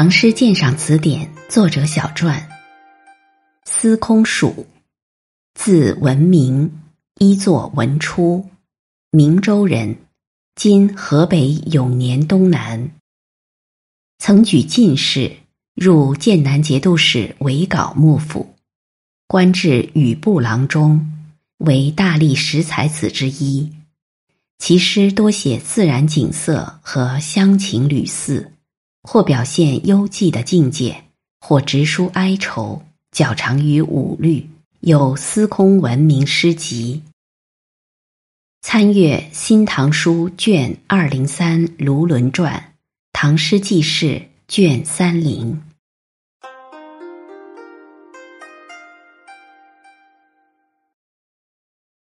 唐诗鉴赏词典》作者小传。司空曙，字文明，一作文初，明州人，今河北永年东南。曾举进士，入剑南节度使韦皋幕府，官至羽部郎中，为大历十才子之一。其诗多写自然景色和乡情旅肆，或表现幽寂的境界，或直抒哀愁，较长于五律，有《司空文明诗集》。参阅《新唐书》卷二零三《卢纶传》，《唐诗纪事》卷三零。